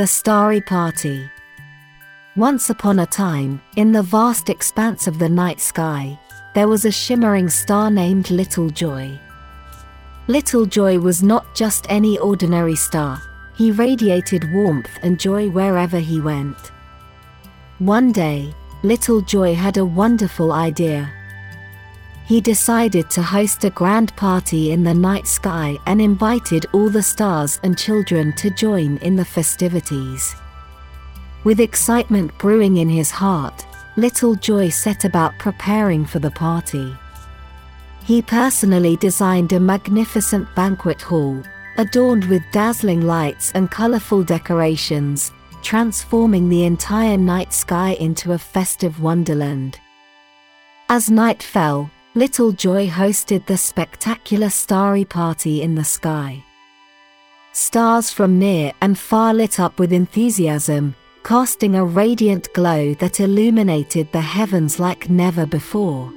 The Starry Party. Once upon a time, in the vast expanse of the night sky, there was a shimmering star named Little Joy. Little Joy was not just any ordinary star, he radiated warmth and joy wherever he went. One day, Little Joy had a wonderful idea. He decided to host a grand party in the night sky and invited all the stars and children to join in the festivities. With excitement brewing in his heart, Little Joy set about preparing for the party. He personally designed a magnificent banquet hall, adorned with dazzling lights and colorful decorations, transforming the entire night sky into a festive wonderland. As night fell, Little Joy hosted the spectacular starry party in the sky. Stars from near and far lit up with enthusiasm, casting a radiant glow that illuminated the heavens like never before.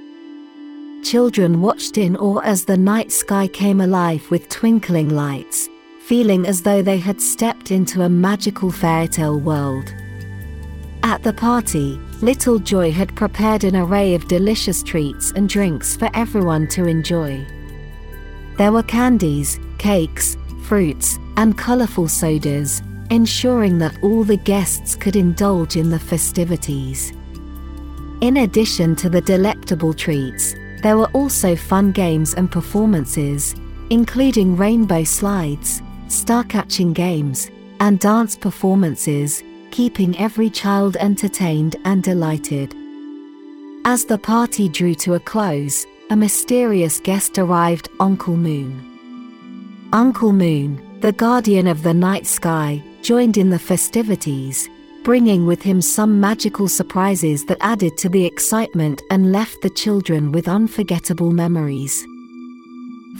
Children watched in awe as the night sky came alive with twinkling lights, feeling as though they had stepped into a magical fairytale world. At the party, Little Joy had prepared an array of delicious treats and drinks for everyone to enjoy. There were candies, cakes, fruits, and colorful sodas, ensuring that all the guests could indulge in the festivities. In addition to the delectable treats, there were also fun games and performances, including rainbow slides, star catching games, and dance performances, keeping every child entertained and delighted. As the party drew to a close, a mysterious guest arrived Uncle Moon. Uncle Moon, the guardian of the night sky, joined in the festivities, bringing with him some magical surprises that added to the excitement and left the children with unforgettable memories.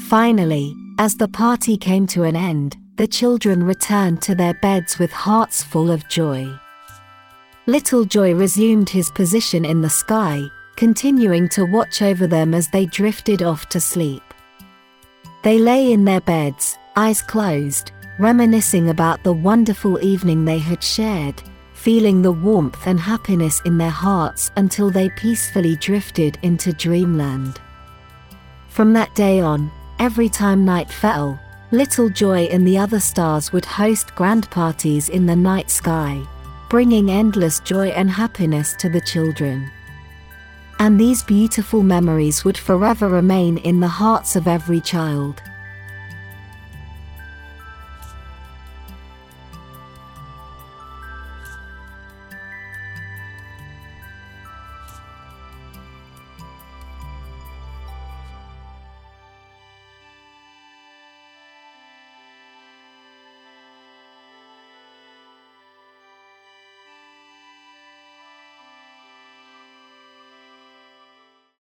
Finally, as the party came to an end, the children returned to their beds with hearts full of joy. Little Joy resumed his position in the sky, continuing to watch over them as they drifted off to sleep. They lay in their beds, eyes closed, reminiscing about the wonderful evening they had shared, feeling the warmth and happiness in their hearts until they peacefully drifted into dreamland. From that day on, every time night fell, Little Joy and the other stars would host grand parties in the night sky, bringing endless joy and happiness to the children. And these beautiful memories would forever remain in the hearts of every child.